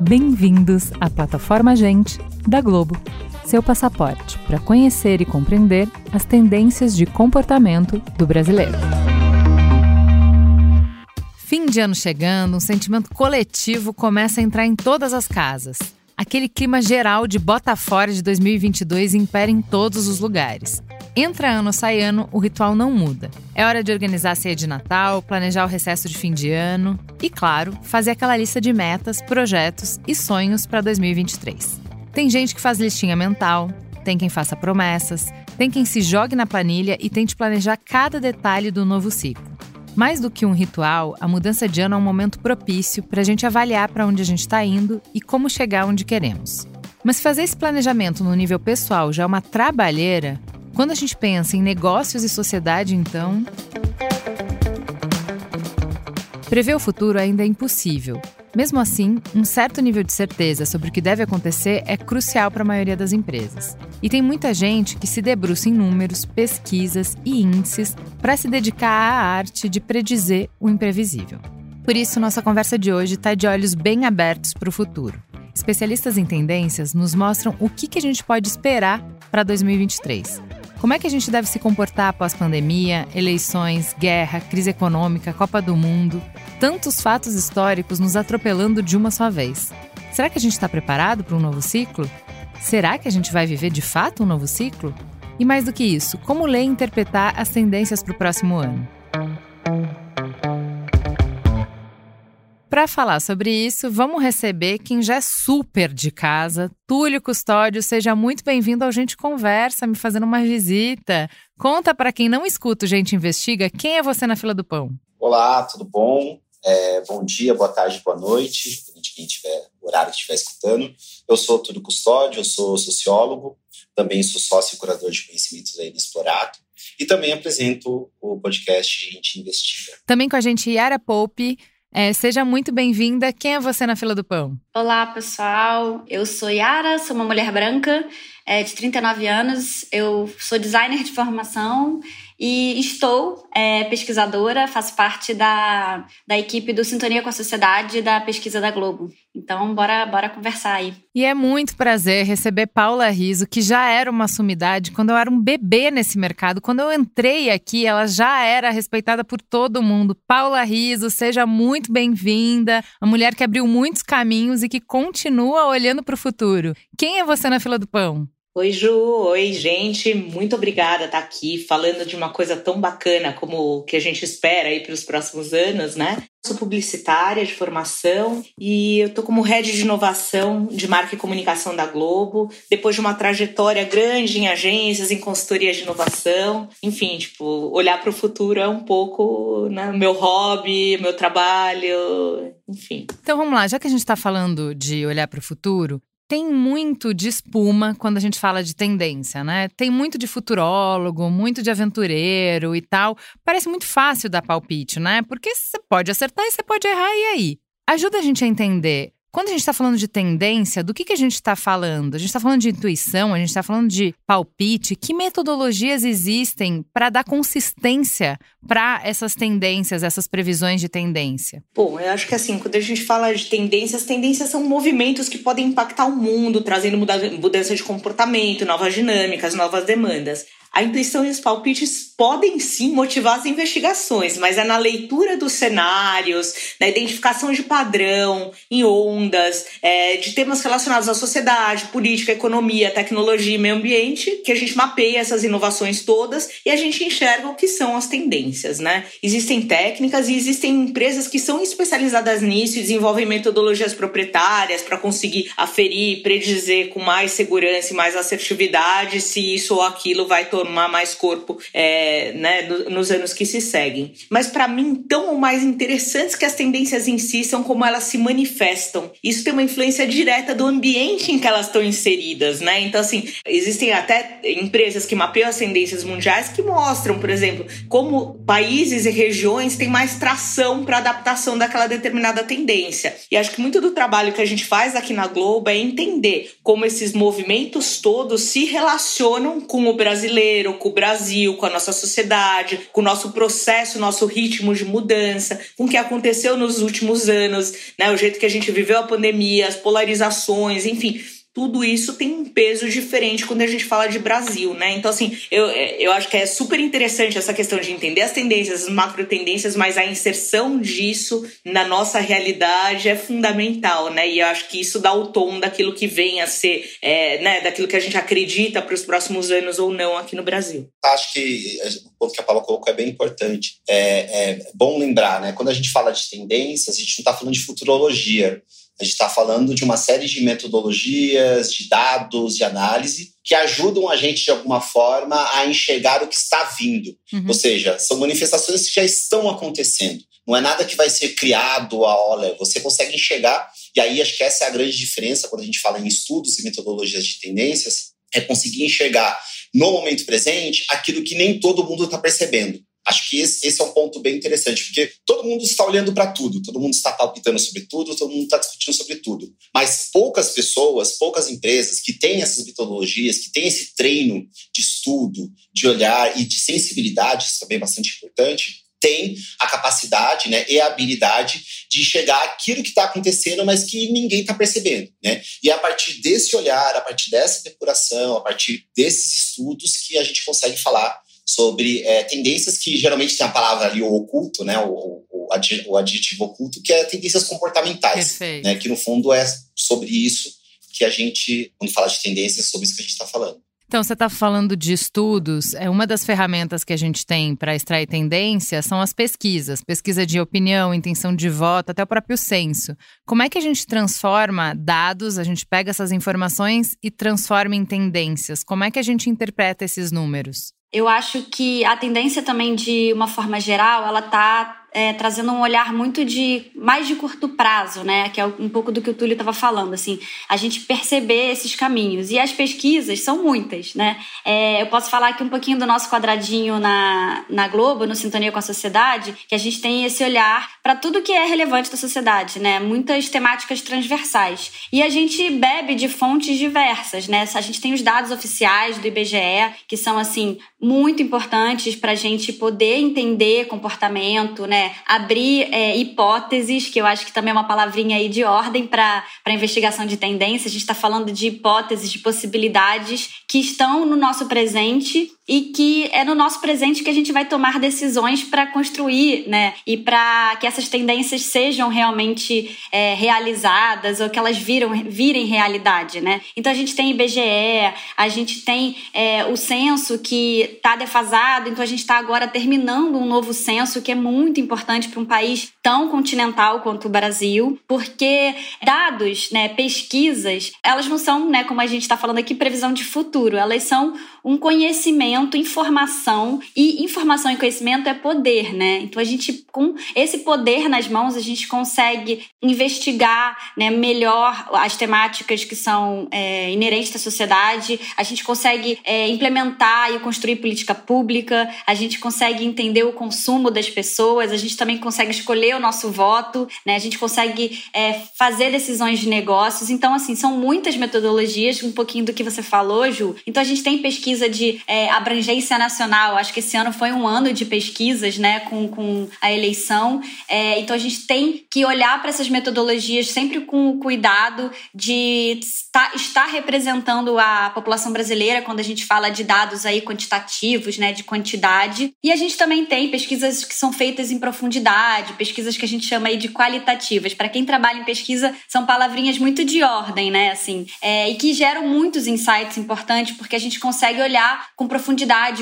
Bem-vindos à plataforma Gente da Globo, seu passaporte para conhecer e compreender as tendências de comportamento do brasileiro. Fim de ano chegando, um sentimento coletivo começa a entrar em todas as casas. Aquele clima geral de bota fora de 2022 impera em todos os lugares. Entra ano, sai ano, o ritual não muda. É hora de organizar a ceia de Natal, planejar o recesso de fim de ano e, claro, fazer aquela lista de metas, projetos e sonhos para 2023. Tem gente que faz listinha mental, tem quem faça promessas, tem quem se jogue na planilha e tente planejar cada detalhe do novo ciclo. Mais do que um ritual, a mudança de ano é um momento propício para a gente avaliar para onde a gente está indo e como chegar onde queremos. Mas fazer esse planejamento no nível pessoal já é uma trabalheira, quando a gente pensa em negócios e sociedade, então. Prever o futuro ainda é impossível. Mesmo assim, um certo nível de certeza sobre o que deve acontecer é crucial para a maioria das empresas. E tem muita gente que se debruça em números, pesquisas e índices para se dedicar à arte de predizer o imprevisível. Por isso, nossa conversa de hoje está de olhos bem abertos para o futuro. Especialistas em tendências nos mostram o que, que a gente pode esperar para 2023 como é que a gente deve se comportar após pandemia, eleições, guerra, crise econômica, Copa do Mundo? Tantos fatos históricos nos atropelando de uma só vez. Será que a gente está preparado para um novo ciclo? Será que a gente vai viver de fato um novo ciclo? E mais do que isso, como ler e interpretar as tendências para o próximo ano? Para falar sobre isso, vamos receber quem já é super de casa, Túlio Custódio. Seja muito bem-vindo ao Gente Conversa, me fazendo uma visita. Conta para quem não escuta o Gente Investiga, quem é você na fila do pão? Olá, tudo bom? É, bom dia, boa tarde, boa noite, de quem tiver, o horário que estiver escutando. Eu sou Túlio Custódio, eu sou sociólogo, também sou sócio e curador de conhecimentos aí no Explorato e também apresento o podcast Gente Investiga. Também com a gente Yara Poupe, é, seja muito bem-vinda. Quem é você na fila do pão? Olá, pessoal. Eu sou Yara, sou uma mulher branca é, de 39 anos. Eu sou designer de formação e estou é, pesquisadora, faço parte da, da equipe do Sintonia com a Sociedade da pesquisa da Globo. Então, bora, bora conversar aí. E é muito prazer receber Paula Riso, que já era uma sumidade quando eu era um bebê nesse mercado. Quando eu entrei aqui, ela já era respeitada por todo mundo. Paula Riso, seja muito bem-vinda. A mulher que abriu muitos caminhos e que continua olhando para o futuro. Quem é você na fila do pão? Oi, Ju. Oi, gente. Muito obrigada estar aqui falando de uma coisa tão bacana como o que a gente espera aí para os próximos anos, né? Sou publicitária de formação e eu tô como head de inovação de marca e comunicação da Globo, depois de uma trajetória grande em agências, em consultoria de inovação. Enfim, tipo, olhar para o futuro é um pouco né, meu hobby, meu trabalho, enfim. Então vamos lá, já que a gente está falando de olhar para o futuro, tem muito de espuma quando a gente fala de tendência, né? Tem muito de futurólogo, muito de aventureiro e tal. Parece muito fácil dar palpite, né? Porque você pode acertar e você pode errar, e aí? Ajuda a gente a entender quando a gente está falando de tendência, do que, que a gente está falando? A gente está falando de intuição, a gente está falando de palpite. Que metodologias existem para dar consistência para essas tendências, essas previsões de tendência? Bom, eu acho que assim, quando a gente fala de tendências, tendências são movimentos que podem impactar o mundo, trazendo mudança de comportamento, novas dinâmicas, novas demandas. A intuição e os palpites podem sim motivar as investigações, mas é na leitura dos cenários, na identificação de padrão, em ondas, é, de temas relacionados à sociedade, política, economia, tecnologia e meio ambiente, que a gente mapeia essas inovações todas e a gente enxerga o que são as tendências, né? Existem técnicas e existem empresas que são especializadas nisso e desenvolvem metodologias proprietárias para conseguir aferir, predizer com mais segurança e mais assertividade se isso ou aquilo vai tornar tomar mais corpo é, né, nos anos que se seguem. Mas para mim, tão mais interessantes que as tendências em si são como elas se manifestam. Isso tem uma influência direta do ambiente em que elas estão inseridas, né? Então, assim, existem até empresas que mapeiam as tendências mundiais que mostram, por exemplo, como países e regiões têm mais tração para adaptação daquela determinada tendência. E acho que muito do trabalho que a gente faz aqui na Globo é entender como esses movimentos todos se relacionam com o brasileiro brasileiro, com o Brasil, com a nossa sociedade, com o nosso processo, nosso ritmo de mudança, com o que aconteceu nos últimos anos, né? O jeito que a gente viveu a pandemia, as polarizações, enfim tudo isso tem um peso diferente quando a gente fala de Brasil, né? Então, assim, eu, eu acho que é super interessante essa questão de entender as tendências, as macro tendências, mas a inserção disso na nossa realidade é fundamental, né? E eu acho que isso dá o tom daquilo que vem a ser, é, né? Daquilo que a gente acredita para os próximos anos ou não aqui no Brasil. Acho que o ponto que a Paula colocou é bem importante. É, é bom lembrar, né? Quando a gente fala de tendências, a gente não está falando de futurologia. A gente está falando de uma série de metodologias, de dados, de análise que ajudam a gente, de alguma forma, a enxergar o que está vindo. Uhum. Ou seja, são manifestações que já estão acontecendo. Não é nada que vai ser criado a olha. Você consegue enxergar, e aí acho que essa é a grande diferença quando a gente fala em estudos e metodologias de tendências, é conseguir enxergar no momento presente aquilo que nem todo mundo está percebendo. Acho que esse, esse, é um ponto bem interessante, porque todo mundo está olhando para tudo, todo mundo está palpitando sobre tudo, todo mundo está discutindo sobre tudo. Mas poucas pessoas, poucas empresas que têm essas metodologias, que têm esse treino de estudo, de olhar e de sensibilidade, isso também é bastante importante, têm a capacidade né, e a habilidade de enxergar aquilo que está acontecendo, mas que ninguém está percebendo. Né? E é a partir desse olhar, a partir dessa depuração, a partir desses estudos que a gente consegue falar sobre é, tendências que geralmente tem a palavra ali, o oculto, né, o, o, o adjetivo oculto, que é tendências comportamentais, né, que no fundo é sobre isso que a gente, quando fala de tendências, é sobre isso que a gente está falando. Então, você está falando de estudos. É uma das ferramentas que a gente tem para extrair tendência são as pesquisas, pesquisa de opinião, intenção de voto, até o próprio censo. Como é que a gente transforma dados? A gente pega essas informações e transforma em tendências. Como é que a gente interpreta esses números? Eu acho que a tendência também, de uma forma geral, ela está é, trazendo um olhar muito de mais de curto prazo, né? Que é um pouco do que o Túlio estava falando, assim, a gente perceber esses caminhos. E as pesquisas são muitas, né? É, eu posso falar aqui um pouquinho do nosso quadradinho na, na Globo, no Sintonia com a Sociedade, que a gente tem esse olhar para tudo que é relevante da sociedade, né? Muitas temáticas transversais. E a gente bebe de fontes diversas, né? A gente tem os dados oficiais do IBGE, que são, assim, muito importantes para a gente poder entender comportamento, né? abrir é, hipóteses, que eu acho que também é uma palavrinha aí de ordem para investigação de tendência. A gente está falando de hipóteses, de possibilidades que estão no nosso presente e que é no nosso presente que a gente vai tomar decisões para construir, né? E para que essas tendências sejam realmente é, realizadas ou que elas viram, virem realidade, né? Então a gente tem IBGE, a gente tem é, o censo que está defasado, então a gente está agora terminando um novo censo que é muito importante para um país tão continental quanto o Brasil, porque dados, né, pesquisas, elas não são, né, como a gente está falando aqui, previsão de futuro, elas são um conhecimento, informação, e informação e conhecimento é poder, né? Então a gente, com esse poder nas mãos, a gente consegue investigar né, melhor as temáticas que são é, inerentes à sociedade, a gente consegue é, implementar e construir política pública, a gente consegue entender o consumo das pessoas, a gente também consegue escolher o nosso voto, né? A gente consegue é, fazer decisões de negócios. Então, assim, são muitas metodologias, um pouquinho do que você falou, Ju. Então a gente tem pesquisa pesquisa de é, abrangência nacional. Acho que esse ano foi um ano de pesquisas, né, com, com a eleição. É, então a gente tem que olhar para essas metodologias sempre com o cuidado de estar, estar representando a população brasileira quando a gente fala de dados aí quantitativos, né, de quantidade. E a gente também tem pesquisas que são feitas em profundidade, pesquisas que a gente chama aí de qualitativas. Para quem trabalha em pesquisa, são palavrinhas muito de ordem, né, assim, é, e que geram muitos insights importantes porque a gente consegue olhar com profundidade,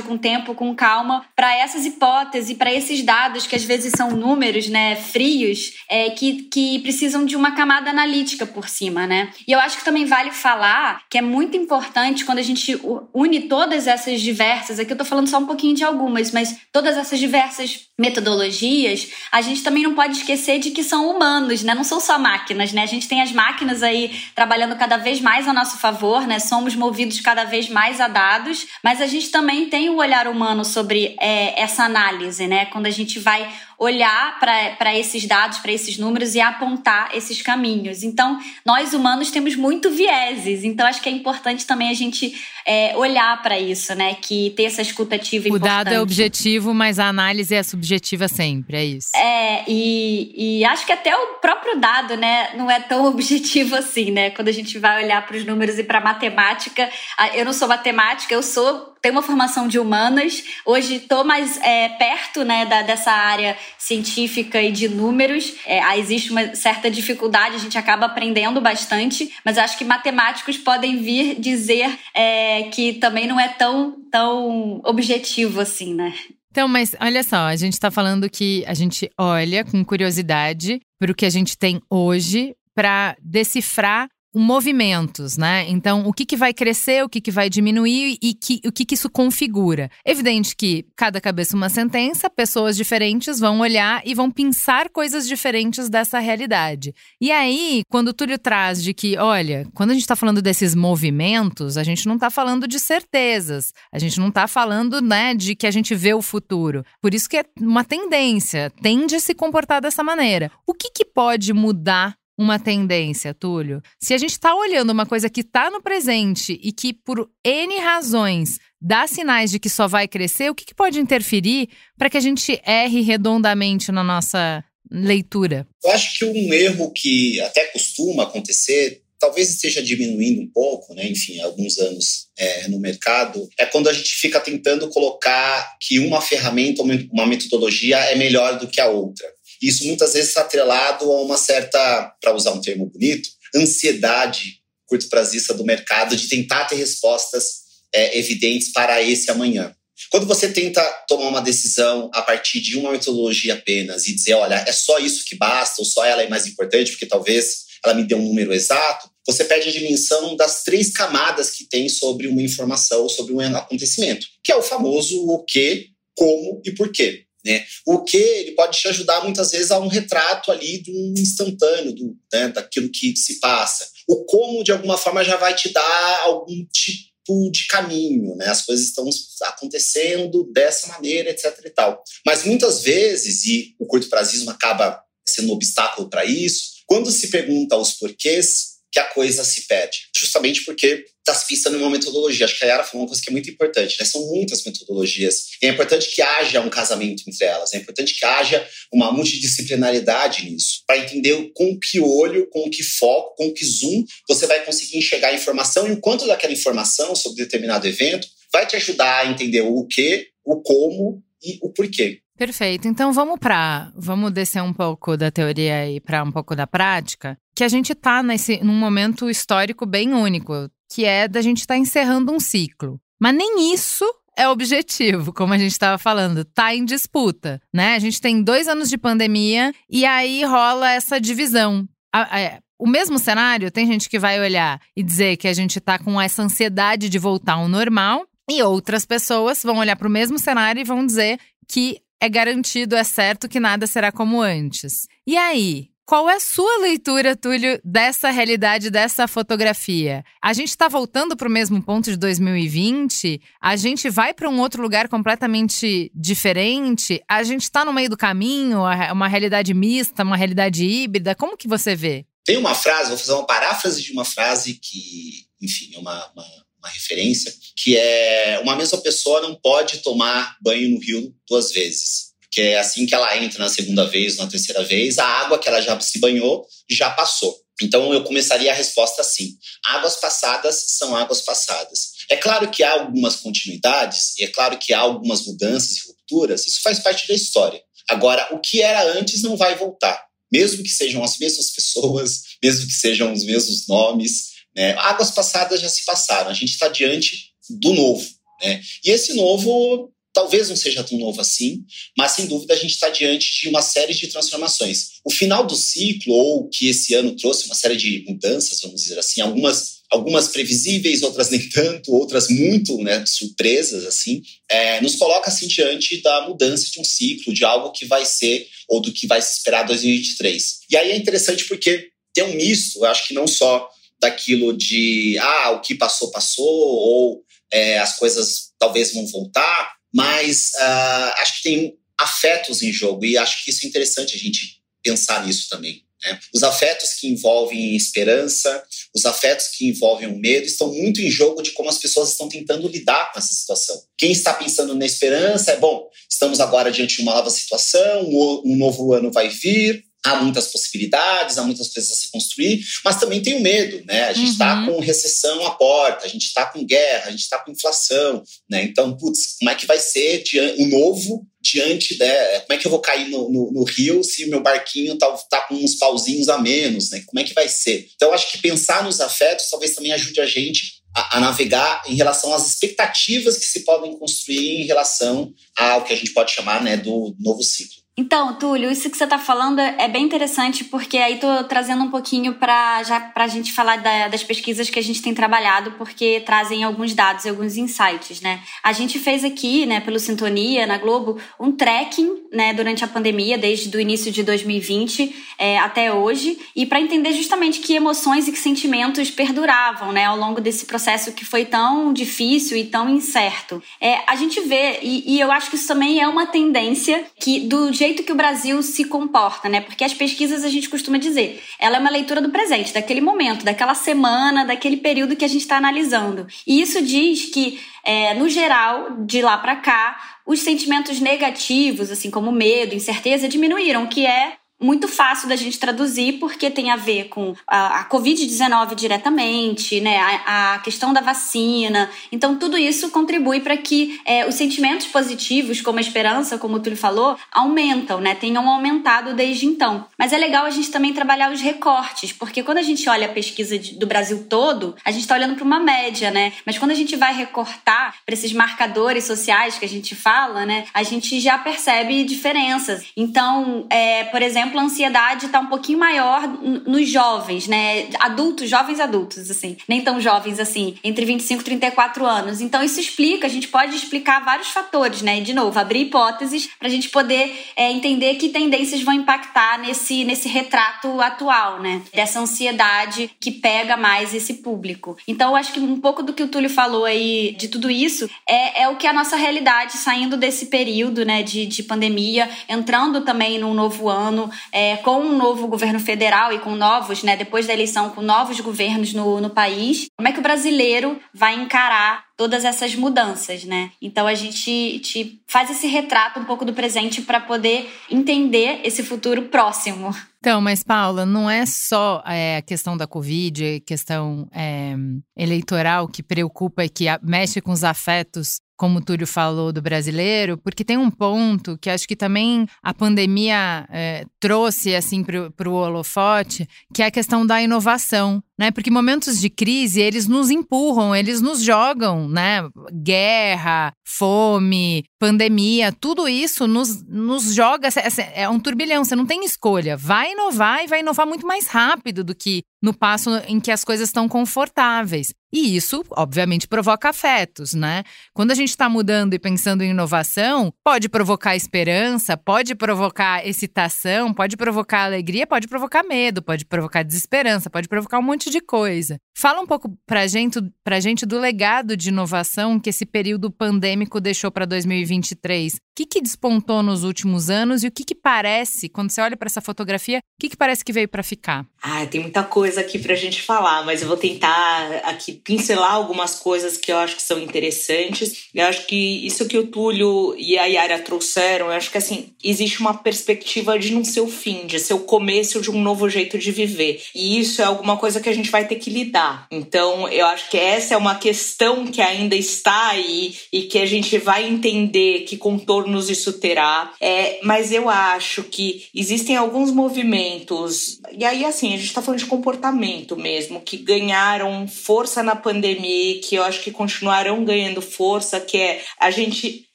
com tempo, com calma para essas hipóteses, para esses dados que às vezes são números, né, frios, é, que, que precisam de uma camada analítica por cima, né? E eu acho que também vale falar que é muito importante quando a gente une todas essas diversas, aqui eu tô falando só um pouquinho de algumas, mas todas essas diversas metodologias, a gente também não pode esquecer de que são humanos, né? Não são só máquinas, né? A gente tem as máquinas aí trabalhando cada vez mais a nosso favor, né? Somos movidos cada vez mais a dados, mas a gente também tem o olhar humano sobre é, essa análise, né? Quando a gente vai olhar para esses dados, para esses números e apontar esses caminhos. Então, nós humanos temos muito vieses, então acho que é importante também a gente é, olhar para isso, né? Que ter essa escutativa o importante. O dado é objetivo, mas a análise é subjetiva sempre, é isso. É, e, e acho que até o próprio dado, né, não é tão objetivo assim, né? Quando a gente vai olhar para os números e para matemática, eu não sou matemática, eu sou tenho uma formação de humanas, hoje estou mais é, perto né, da, dessa área científica e de números. É, existe uma certa dificuldade, a gente acaba aprendendo bastante, mas acho que matemáticos podem vir dizer é, que também não é tão, tão objetivo assim, né? Então, mas olha só, a gente está falando que a gente olha com curiosidade para o que a gente tem hoje para decifrar movimentos, né? Então, o que, que vai crescer, o que, que vai diminuir e que, o que, que isso configura. Evidente que cada cabeça uma sentença, pessoas diferentes vão olhar e vão pensar coisas diferentes dessa realidade. E aí, quando o Túlio traz de que, olha, quando a gente está falando desses movimentos, a gente não está falando de certezas, a gente não está falando, né, de que a gente vê o futuro. Por isso que é uma tendência, tende a se comportar dessa maneira. O que, que pode mudar uma tendência, Túlio. Se a gente está olhando uma coisa que está no presente e que, por N razões, dá sinais de que só vai crescer, o que, que pode interferir para que a gente erre redondamente na nossa leitura? Eu acho que um erro que até costuma acontecer talvez esteja diminuindo um pouco, né? enfim, alguns anos é, no mercado, é quando a gente fica tentando colocar que uma ferramenta, uma metodologia é melhor do que a outra. Isso muitas vezes está atrelado a uma certa, para usar um termo bonito, ansiedade curto prazista do mercado de tentar ter respostas é, evidentes para esse amanhã. Quando você tenta tomar uma decisão a partir de uma metodologia apenas e dizer, olha, é só isso que basta, ou só ela é mais importante, porque talvez ela me dê um número exato, você perde a dimensão das três camadas que tem sobre uma informação, sobre um acontecimento, que é o famoso o que, como e porquê. Né? O que ele pode te ajudar muitas vezes a um retrato ali um instantâneo do, né, daquilo que se passa. O como, de alguma forma, já vai te dar algum tipo de caminho, né? As coisas estão acontecendo dessa maneira, etc e tal. Mas muitas vezes, e o curto prazismo acaba sendo um obstáculo para isso, quando se pergunta os porquês, que a coisa se perde. Justamente porque está se pensando em uma metodologia. Acho que a Yara falou uma coisa que é muito importante. Né? São muitas metodologias. E é importante que haja um casamento entre elas. É importante que haja uma multidisciplinaridade nisso. Para entender com que olho, com que foco, com que zoom você vai conseguir enxergar a informação e o quanto daquela informação sobre determinado evento vai te ajudar a entender o que, o como e o porquê. Perfeito. Então vamos para, vamos descer um pouco da teoria e para um pouco da prática, que a gente está nesse num momento histórico bem único, que é da gente estar tá encerrando um ciclo. Mas nem isso é objetivo, como a gente estava falando, tá em disputa, né? A gente tem dois anos de pandemia e aí rola essa divisão. É, o mesmo cenário, tem gente que vai olhar e dizer que a gente tá com essa ansiedade de voltar ao normal, e outras pessoas vão olhar para o mesmo cenário e vão dizer que é garantido, é certo que nada será como antes. E aí? Qual é a sua leitura, Túlio, dessa realidade, dessa fotografia? A gente está voltando para o mesmo ponto de 2020? A gente vai para um outro lugar completamente diferente? A gente está no meio do caminho? Uma realidade mista, uma realidade híbrida? Como que você vê? Tem uma frase, vou fazer uma paráfrase de uma frase que, enfim, é uma, uma uma referência, que é uma mesma pessoa não pode tomar banho no rio duas vezes. Porque é assim que ela entra na segunda vez, na terceira vez, a água que ela já se banhou já passou. Então eu começaria a resposta assim: águas passadas são águas passadas. É claro que há algumas continuidades, e é claro que há algumas mudanças e rupturas, isso faz parte da história. Agora, o que era antes não vai voltar. Mesmo que sejam as mesmas pessoas, mesmo que sejam os mesmos nomes, né? Águas passadas já se passaram, a gente está diante do novo. Né? E esse novo talvez não seja tão novo assim, mas sem dúvida a gente está diante de uma série de transformações. O final do ciclo, ou que esse ano trouxe uma série de mudanças, vamos dizer assim, algumas algumas previsíveis, outras nem tanto, outras muito né, surpresas, assim, é, nos coloca assim diante da mudança de um ciclo, de algo que vai ser ou do que vai se esperar 2023. E aí é interessante porque tem um misto, eu acho que não só daquilo de ah, o que passou, passou, ou é, as coisas talvez vão voltar, mas uh, acho que tem afetos em jogo e acho que isso é interessante a gente pensar nisso também. Né? Os afetos que envolvem esperança, os afetos que envolvem o medo estão muito em jogo de como as pessoas estão tentando lidar com essa situação. Quem está pensando na esperança é bom, estamos agora diante de uma nova situação, um novo ano vai vir, há muitas possibilidades, há muitas coisas a se construir, mas também tem o medo, né? A gente está uhum. com recessão à porta, a gente está com guerra, a gente está com inflação, né? Então, putz, como é que vai ser o novo diante de como é que eu vou cair no, no, no, rio se o meu barquinho tá, tá com uns pauzinhos a menos, né? Como é que vai ser? Então, acho que pensar nos afetos talvez também ajude a gente a, a, navegar em relação às expectativas que se podem construir em relação ao que a gente pode chamar né, do novo ciclo. Então, Túlio, isso que você está falando é bem interessante, porque aí estou trazendo um pouquinho para a gente falar da, das pesquisas que a gente tem trabalhado, porque trazem alguns dados e alguns insights, né? A gente fez aqui, né, pelo Sintonia, na Globo, um tracking, né, durante a pandemia, desde o início de 2020 é, até hoje, e para entender justamente que emoções e que sentimentos perduravam, né, ao longo desse processo que foi tão difícil e tão incerto. É, a gente vê, e, e eu acho que isso também é uma tendência que do jeito jeito que o Brasil se comporta, né? Porque as pesquisas a gente costuma dizer, ela é uma leitura do presente, daquele momento, daquela semana, daquele período que a gente está analisando. E isso diz que, é, no geral, de lá para cá, os sentimentos negativos, assim como medo, incerteza, diminuíram, que é muito fácil da gente traduzir porque tem a ver com a, a Covid-19 diretamente, né, a, a, questão da vacina. Então, tudo isso contribui para que é, os sentimentos positivos, como a esperança, como o Túlio falou, aumentam, né, tenham aumentado desde então. Mas é legal a gente também trabalhar os recortes, porque quando a gente olha a pesquisa de, do Brasil todo, a gente está olhando para uma média, né? Mas quando a gente vai recortar para esses marcadores sociais que a gente fala, né, a gente já percebe diferenças. Então, é, por exemplo, exemplo, a ansiedade está um pouquinho maior nos jovens, né? Adultos, jovens adultos, assim. Nem tão jovens assim, entre 25 e 34 anos. Então, isso explica, a gente pode explicar vários fatores, né? De novo, abrir hipóteses para a gente poder é, entender que tendências vão impactar nesse, nesse retrato atual, né? Dessa ansiedade que pega mais esse público. Então, eu acho que um pouco do que o Túlio falou aí, de tudo isso, é, é o que a nossa realidade saindo desse período, né? De, de pandemia, entrando também num novo ano, é, com um novo governo federal e com novos, né, depois da eleição, com novos governos no, no país, como é que o brasileiro vai encarar todas essas mudanças, né? Então a gente te faz esse retrato um pouco do presente para poder entender esse futuro próximo. Então, mas Paula, não é só é, a questão da Covid, questão é, eleitoral que preocupa e que mexe com os afetos como o Túlio falou, do brasileiro, porque tem um ponto que acho que também a pandemia é, trouxe assim para o holofote, que é a questão da inovação né? Porque momentos de crise, eles nos empurram, eles nos jogam, né? Guerra, fome, pandemia, tudo isso nos, nos joga. É um turbilhão, você não tem escolha. Vai inovar e vai inovar muito mais rápido do que no passo em que as coisas estão confortáveis. E isso, obviamente, provoca afetos, né? Quando a gente está mudando e pensando em inovação, pode provocar esperança, pode provocar excitação, pode provocar alegria, pode provocar medo, pode provocar desesperança, pode provocar um monte monte de coisa. Fala um pouco pra gente, pra gente do legado de inovação que esse período pandêmico deixou para 2023. O que, que despontou nos últimos anos e o que, que parece, quando você olha para essa fotografia, o que, que parece que veio para ficar? Ah, tem muita coisa aqui pra gente falar, mas eu vou tentar aqui pincelar algumas coisas que eu acho que são interessantes. Eu acho que isso que o Túlio e a Yara trouxeram, eu acho que assim, existe uma perspectiva de não ser o fim, de ser o começo de um novo jeito de viver. E isso é alguma coisa que a gente vai ter que lidar. Então, eu acho que essa é uma questão que ainda está aí e que a gente vai entender que contornos isso terá. É, mas eu acho que existem alguns movimentos, e aí, assim, a gente está falando de comportamento mesmo, que ganharam força na pandemia, que eu acho que continuarão ganhando força, que é a gente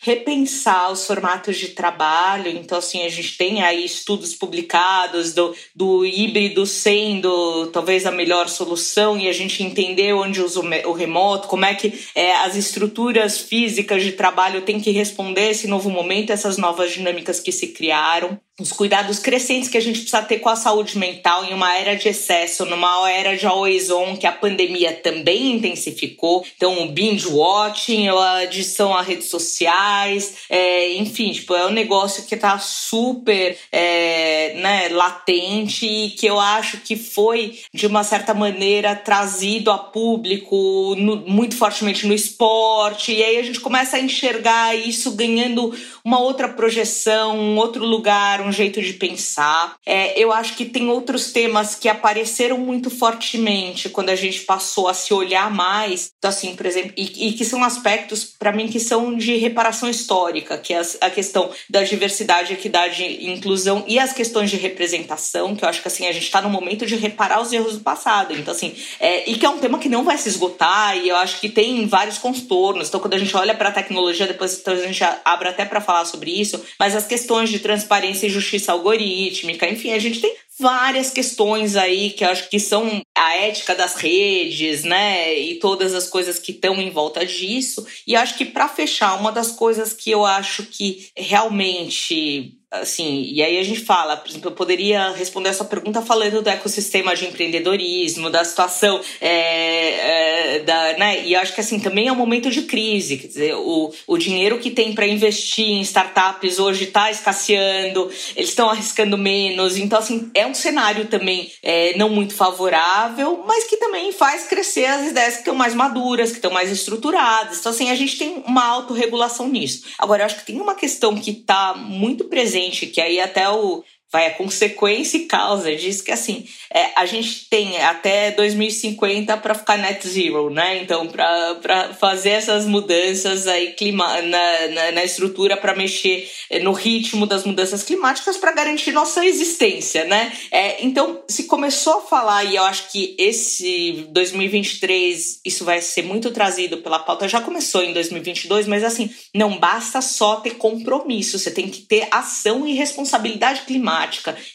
repensar os formatos de trabalho. Então, assim, a gente tem aí estudos publicados do, do híbrido sendo talvez a melhor solução e a gente entender onde usa o remoto, como é que é, as estruturas físicas de trabalho têm que responder esse novo momento, essas novas dinâmicas que se criaram. Os cuidados crescentes que a gente precisa ter com a saúde mental em uma era de excesso, numa era de always on que a pandemia também intensificou. Então, o binge watching, a adição a redes sociais, é, enfim, tipo, é um negócio que tá super é, né, latente e que eu acho que foi, de uma certa maneira, trazido a público no, muito fortemente no esporte. E aí a gente começa a enxergar isso ganhando uma outra projeção, um outro lugar, um jeito de pensar. É, eu acho que tem outros temas que apareceram muito fortemente quando a gente passou a se olhar mais. Então, assim, por exemplo, e, e que são aspectos, para mim, que são de reparação histórica, que é a, a questão da diversidade, equidade e inclusão e as questões de representação, que eu acho que assim, a gente está no momento de reparar os erros do passado. Então, assim, é, e que é um tema que não vai se esgotar, e eu acho que tem vários contornos. Então, quando a gente olha para a tecnologia, depois então, a gente abre até para falar sobre isso, mas as questões de transparência e justiça algorítmica, enfim, a gente tem várias questões aí que acho que são a ética das redes, né, e todas as coisas que estão em volta disso. E acho que para fechar, uma das coisas que eu acho que realmente assim, e aí a gente fala, por exemplo, eu poderia responder essa pergunta falando do ecossistema de empreendedorismo, da situação, é, é, da, né, e acho que assim, também é um momento de crise, quer dizer, o, o dinheiro que tem para investir em startups hoje está escasseando, eles estão arriscando menos, então assim, é um cenário também é, não muito favorável, mas que também faz crescer as ideias que estão mais maduras, que estão mais estruturadas, então assim, a gente tem uma autorregulação nisso. Agora, eu acho que tem uma questão que está muito presente gente, que aí até o vai a consequência e causa disso que assim é, a gente tem até 2050 para ficar net zero né? Então para fazer essas mudanças aí clima na, na, na estrutura para mexer no ritmo das mudanças climáticas para garantir nossa existência né? É, então se começou a falar e eu acho que esse 2023 isso vai ser muito trazido pela pauta já começou em 2022 mas assim não basta só ter compromisso você tem que ter ação e responsabilidade climática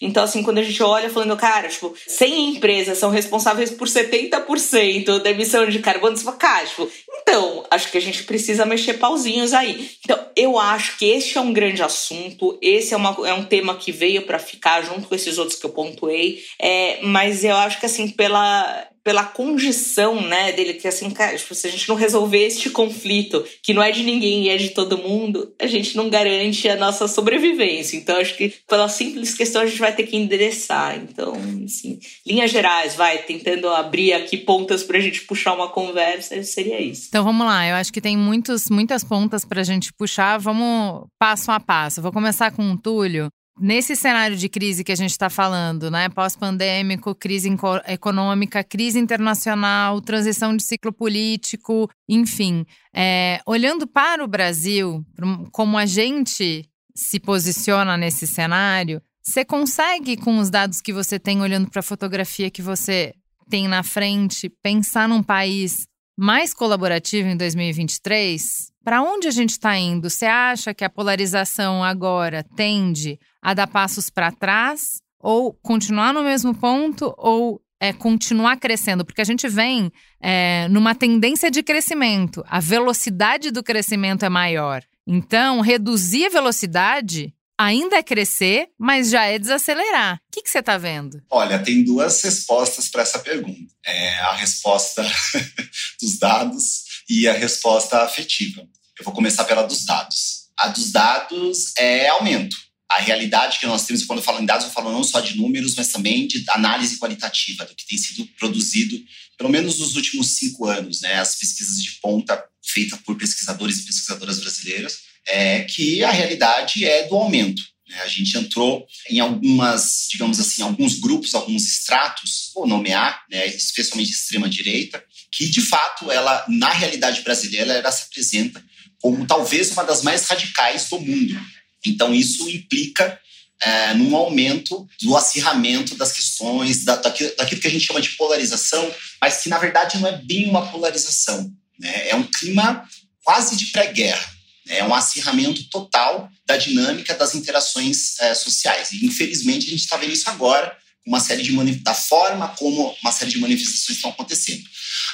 Então, assim, quando a gente olha falando, cara, tipo, 100 empresas são responsáveis por 70% da emissão de carbono, você fala, cara, tipo, então, acho que a gente precisa mexer pauzinhos aí. Então, eu acho que este é um grande assunto, esse é, uma, é um tema que veio para ficar junto com esses outros que eu pontuei, é, mas eu acho que, assim, pela pela condição, né, dele, que assim, cara, tipo, se a gente não resolver este conflito, que não é de ninguém e é de todo mundo, a gente não garante a nossa sobrevivência. Então, acho que pela simples questão a gente vai ter que endereçar. Então, assim, linhas gerais, vai, tentando abrir aqui pontas pra gente puxar uma conversa, seria isso. Então, vamos lá. Eu acho que tem muitos, muitas pontas pra gente puxar. Vamos passo a passo. Vou começar com o Túlio. Nesse cenário de crise que a gente está falando, né? Pós-pandêmico, crise econômica, crise internacional, transição de ciclo político, enfim. É, olhando para o Brasil, como a gente se posiciona nesse cenário, você consegue, com os dados que você tem, olhando para a fotografia que você tem na frente, pensar num país mais colaborativo em 2023? Para onde a gente está indo? Você acha que a polarização agora tende a dar passos para trás? Ou continuar no mesmo ponto? Ou é, continuar crescendo? Porque a gente vem é, numa tendência de crescimento. A velocidade do crescimento é maior. Então, reduzir a velocidade ainda é crescer, mas já é desacelerar. O que, que você está vendo? Olha, tem duas respostas para essa pergunta. É a resposta dos dados e a resposta afetiva. Eu vou começar pela dos dados. A dos dados é aumento. A realidade que nós temos, quando eu falo em dados, eu falo não só de números, mas também de análise qualitativa do que tem sido produzido, pelo menos nos últimos cinco anos, né? As pesquisas de ponta feitas por pesquisadores e pesquisadoras brasileiras, é que a realidade é do aumento. Né? A gente entrou em algumas, digamos assim, alguns grupos, alguns estratos, vou nomear, né? especialmente extrema direita, que de fato ela, na realidade brasileira, ela se apresenta como talvez uma das mais radicais do mundo. Então, isso implica é, num aumento do acirramento das questões, da, daquilo, daquilo, que a gente chama de polarização, mas que na verdade não é bem uma polarização. Né? É um clima quase de pré-guerra. Né? É um acirramento total da dinâmica das interações é, sociais. E infelizmente a gente está vendo isso agora, uma série de da forma como uma série de manifestações estão acontecendo.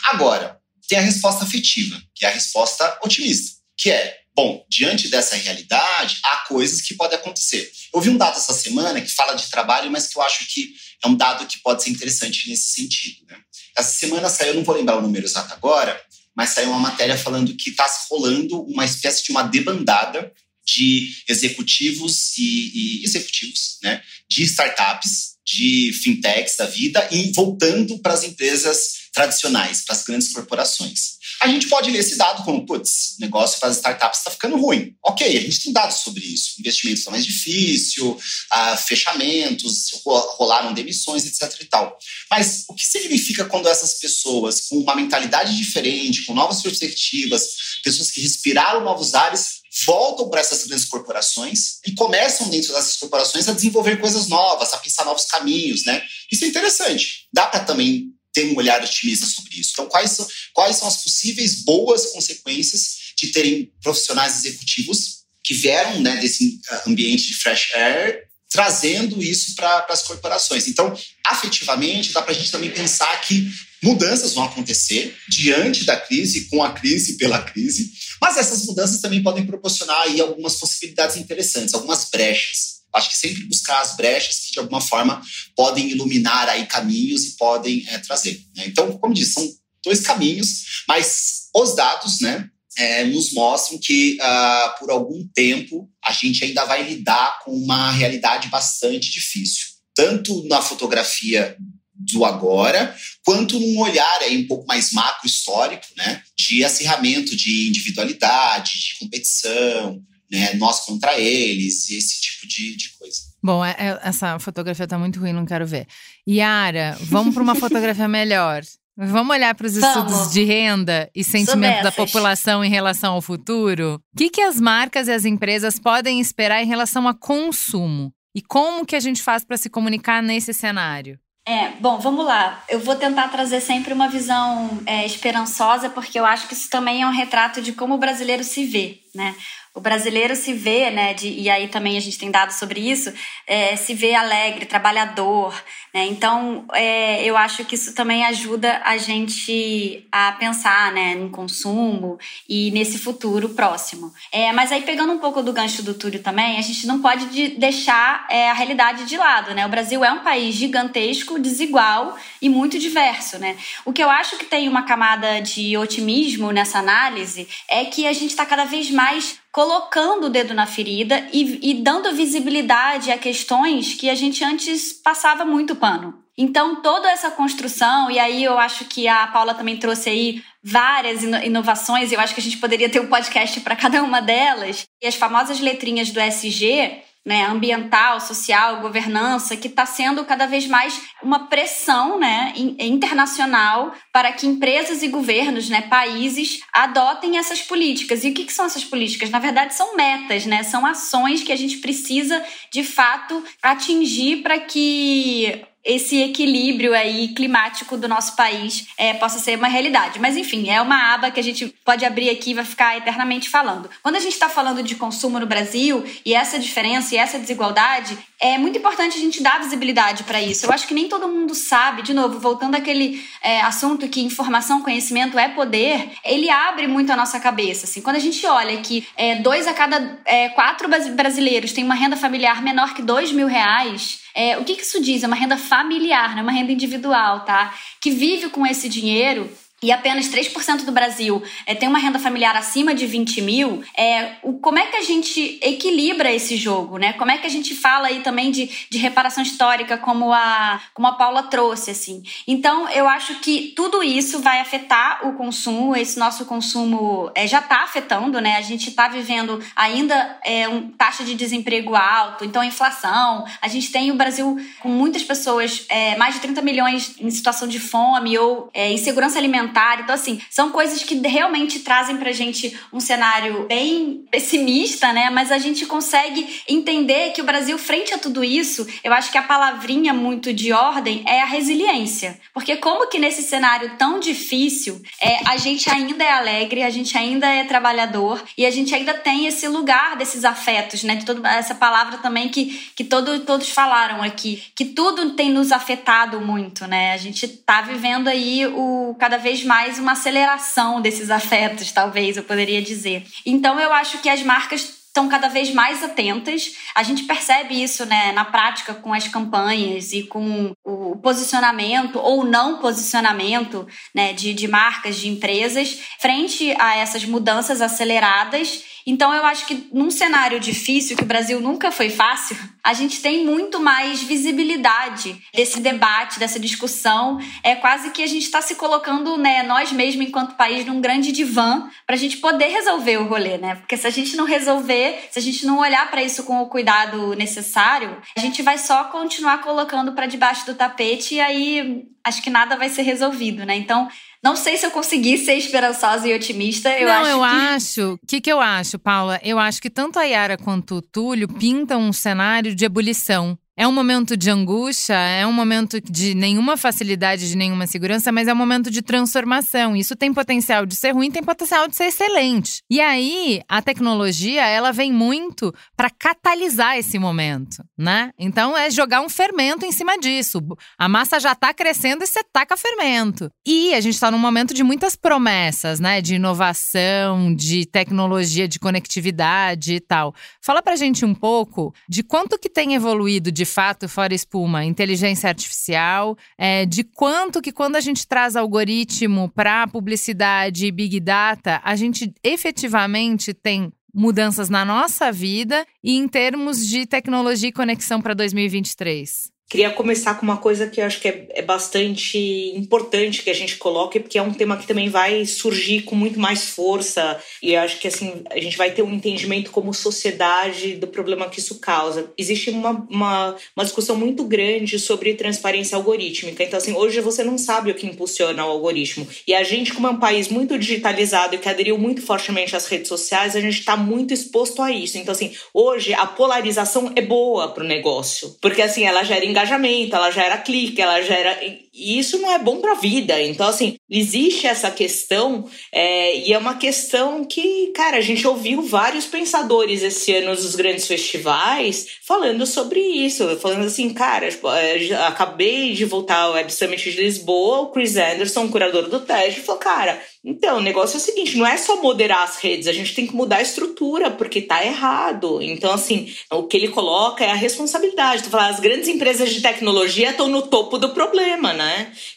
Agora, tem a resposta afetiva, que é a resposta otimista que é, bom, diante dessa realidade, há coisas que podem acontecer. Eu vi um dado essa semana que fala de trabalho, mas que eu acho que é um dado que pode ser interessante nesse sentido. Né? Essa semana saiu, não vou lembrar o número exato agora, mas saiu uma matéria falando que está rolando uma espécie de uma debandada de executivos e, e executivos né, de startups, de fintechs da vida, e voltando para as empresas tradicionais, para as grandes corporações. A gente pode ler esse dado como, putz, negócio para as startups está ficando ruim. Ok, a gente tem dados sobre isso. Investimentos estão mais difícil, uh, fechamentos, rolaram demissões, etc e tal. Mas o que significa quando essas pessoas, com uma mentalidade diferente, com novas perspectivas, pessoas que respiraram novos ares, voltam para essas grandes corporações e começam dentro dessas corporações a desenvolver coisas novas, a pensar novos caminhos, né? Isso é interessante. Dá para também ter um olhar otimista sobre isso. Então, quais são, quais são as possíveis boas consequências de terem profissionais executivos que vieram né, desse ambiente de fresh air, trazendo isso para as corporações? Então, afetivamente, dá para a gente também pensar que mudanças vão acontecer diante da crise, com a crise, pela crise, mas essas mudanças também podem proporcionar aí algumas possibilidades interessantes, algumas brechas. Acho que sempre buscar as brechas que, de alguma forma, podem iluminar aí caminhos e podem é, trazer. Né? Então, como disse, são dois caminhos, mas os dados, né, é, nos mostram que uh, por algum tempo a gente ainda vai lidar com uma realidade bastante difícil, tanto na fotografia do agora, quanto num olhar aí um pouco mais macro histórico, né, de acirramento de individualidade, de competição, né, nós contra eles, esse tipo de, de coisa. Bom, é, é, essa fotografia tá muito ruim, não quero ver. Yara, vamos para uma fotografia melhor. Vamos olhar para os estudos de renda e sentimento da população em relação ao futuro? O que, que as marcas e as empresas podem esperar em relação a consumo? E como que a gente faz para se comunicar nesse cenário? É, bom, vamos lá. Eu vou tentar trazer sempre uma visão é, esperançosa, porque eu acho que isso também é um retrato de como o brasileiro se vê, né? O brasileiro se vê, né, de, e aí também a gente tem dados sobre isso, é, se vê alegre, trabalhador, né? Então, é, eu acho que isso também ajuda a gente a pensar, né, no consumo e nesse futuro próximo. É, mas aí pegando um pouco do gancho do Túlio também, a gente não pode de deixar é, a realidade de lado, né? O Brasil é um país gigantesco, desigual e muito diverso, né? O que eu acho que tem uma camada de otimismo nessa análise é que a gente está cada vez mais colocando o dedo na ferida e, e dando visibilidade a questões que a gente antes passava muito pano. Então, toda essa construção, e aí eu acho que a Paula também trouxe aí várias inovações, eu acho que a gente poderia ter um podcast para cada uma delas. E as famosas letrinhas do SG, né, ambiental, social, governança, que está sendo cada vez mais uma pressão né, internacional para que empresas e governos, né, países, adotem essas políticas. E o que, que são essas políticas? Na verdade, são metas, né, são ações que a gente precisa, de fato, atingir para que esse equilíbrio aí climático do nosso país é, possa ser uma realidade. Mas enfim, é uma aba que a gente pode abrir aqui e vai ficar eternamente falando. Quando a gente está falando de consumo no Brasil e essa diferença e essa desigualdade, é muito importante a gente dar visibilidade para isso. Eu acho que nem todo mundo sabe, de novo, voltando àquele é, assunto que informação, conhecimento é poder, ele abre muito a nossa cabeça. Assim, quando a gente olha que é, dois a cada é, quatro brasileiros têm uma renda familiar menor que dois mil reais, é, o que, que isso diz? É uma renda familiar, não é uma renda individual, tá? Que vive com esse dinheiro e apenas 3% do Brasil é, tem uma renda familiar acima de 20 mil, é, o, como é que a gente equilibra esse jogo, né? Como é que a gente fala aí também de, de reparação histórica, como a, como a Paula trouxe, assim. Então, eu acho que tudo isso vai afetar o consumo, esse nosso consumo é, já está afetando, né? A gente está vivendo ainda é, um, taxa de desemprego alto, então inflação, a gente tem o Brasil com muitas pessoas, é, mais de 30 milhões em situação de fome ou é, insegurança alimentar então, assim, são coisas que realmente trazem pra gente um cenário bem pessimista, né? Mas a gente consegue entender que o Brasil, frente a tudo isso, eu acho que a palavrinha muito de ordem é a resiliência. Porque como que nesse cenário tão difícil, é, a gente ainda é alegre, a gente ainda é trabalhador e a gente ainda tem esse lugar desses afetos, né? De toda essa palavra também que, que todo, todos falaram aqui, que tudo tem nos afetado muito, né? A gente tá vivendo aí o cada vez mais uma aceleração desses afetos, talvez eu poderia dizer. Então eu acho que as marcas estão cada vez mais atentas. A gente percebe isso né, na prática com as campanhas e com o posicionamento ou não posicionamento né, de, de marcas, de empresas, frente a essas mudanças aceleradas então eu acho que num cenário difícil, que o Brasil nunca foi fácil, a gente tem muito mais visibilidade desse debate, dessa discussão. É quase que a gente está se colocando, né, nós mesmos enquanto país, num grande divã para a gente poder resolver o rolê, né? Porque se a gente não resolver, se a gente não olhar para isso com o cuidado necessário, a gente vai só continuar colocando para debaixo do tapete e aí acho que nada vai ser resolvido, né? Então não sei se eu consegui ser esperançosa e otimista. Eu não, acho eu que... acho. O que, que eu acho, Paula? Eu acho que tanto a Yara quanto o Túlio pintam um cenário de ebulição. É um momento de angústia, é um momento de nenhuma facilidade, de nenhuma segurança, mas é um momento de transformação. Isso tem potencial de ser ruim, tem potencial de ser excelente. E aí, a tecnologia, ela vem muito para catalisar esse momento, né? Então é jogar um fermento em cima disso. A massa já está crescendo e você taca fermento. E a gente está num momento de muitas promessas, né? De inovação, de tecnologia, de conectividade e tal. Fala pra gente um pouco de quanto que tem evoluído de de fato, fora espuma, inteligência artificial, é, de quanto que quando a gente traz algoritmo para publicidade e big data, a gente efetivamente tem mudanças na nossa vida e em termos de tecnologia e conexão para 2023. Queria começar com uma coisa que eu acho que é, é, bastante importante que a gente coloque, porque é um tema que também vai surgir com muito mais força e eu acho que assim a gente vai ter um entendimento como sociedade do problema que isso causa. Existe uma, uma, uma discussão muito grande sobre transparência algorítmica. Então, assim, hoje você não sabe o que impulsiona o algoritmo. E a gente, como é um país muito digitalizado e que aderiu muito fortemente às redes sociais, a gente está muito exposto a isso. Então, assim, hoje a polarização é boa para o negócio, porque assim ela gera engajamento engajamento, ela já era clique, ela já era. E isso não é bom para a vida. Então, assim, existe essa questão, é, e é uma questão que, cara, a gente ouviu vários pensadores esse ano nos grandes festivais falando sobre isso, falando assim, cara, tipo, é, acabei de voltar ao Web Summit de Lisboa, o Chris Anderson, curador do TED, falou, cara então, o negócio é o seguinte, não é só moderar as redes, a gente tem que mudar a estrutura, porque tá errado. Então, assim, o que ele coloca é a responsabilidade. Tu fala, as grandes empresas de tecnologia estão no topo do problema, né?